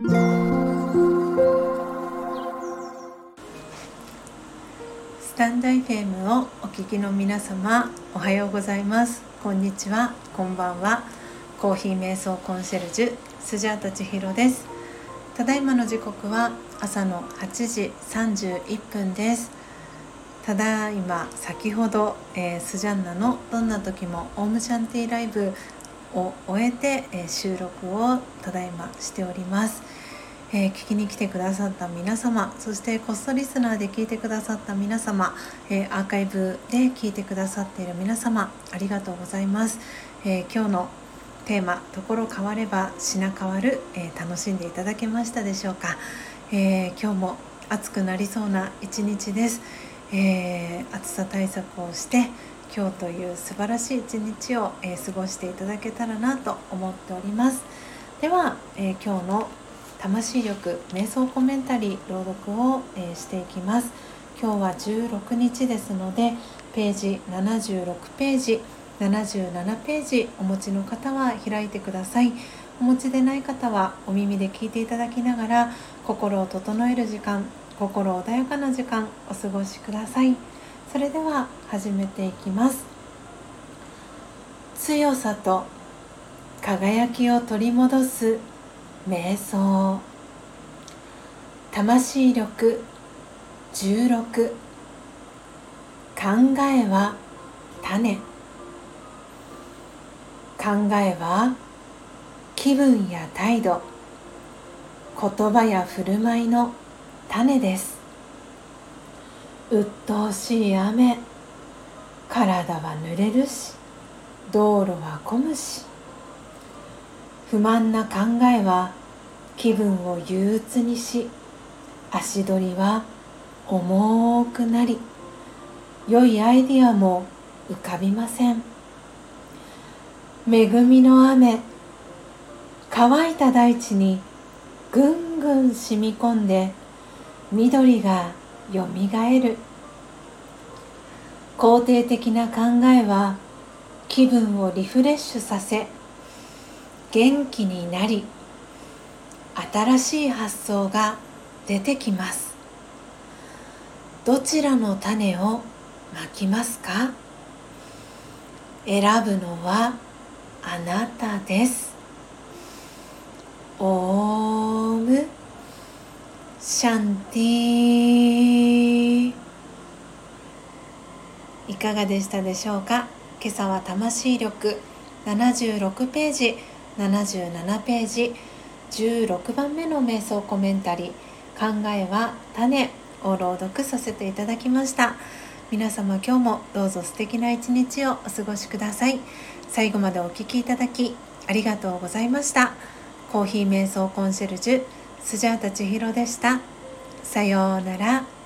スタンド FM をお聞きの皆様おはようございます。こんにちは。こんばんは。コーヒー瞑想コンシェルジュスジャータ千尋です。ただいまの時刻は朝の8時31分です。ただいま先ほど、えー、スジャンナのどんな時もオームシャンティライブを終えて、え、収録をただいましております、えー、聞きに来てくださった皆様そしてコストリスナーで聞いてくださった皆様、えー、アーカイブで聞いてくださっている皆様ありがとうございます、え今日のテーマ「ところ変われば品変わる」え楽しんでいただけましたでしょうか、え今日も暑くなりそうな一日です、え暑さ対策をして今日という素晴らしい一日を、えー、過ごしていただけたらなと思っております。では、えー、今日の魂力瞑想コメンタリー朗読を、えー、していきます。今日は16日ですのでページ76ページ77ページお持ちの方は開いてください。お持ちでない方はお耳で聞いていただきながら心を整える時間心穏やかな時間お過ごしください。それでは始めていきます。強さと輝きを取り戻す瞑想。魂力16考えは種。考えは気分や態度。言葉や振る舞いの種です。鬱陶しい雨。体は濡れるし道路は混むし。不満な考えは気分を憂鬱にし足取りは重くなり良いアイディアも浮かびません。恵みの雨乾いた大地にぐんぐん染み込んで緑がよみがえる。肯定的な考えは気分をリフレッシュさせ元気になり新しい発想が出てきます。どちらの種をまきますか？選ぶのはあなたです。オーム。シャンティいかがでしたでしょうか？今朝は魂力76ページ77ページ16番目の瞑想コメンタリー。考えは種を朗読させていただきました。皆様今日もどうぞ素敵な一日をお過ごしください。最後までお聴きいただきありがとうございました。コーヒー瞑想コンシェルジュスジャータ千尋でした。さようなら。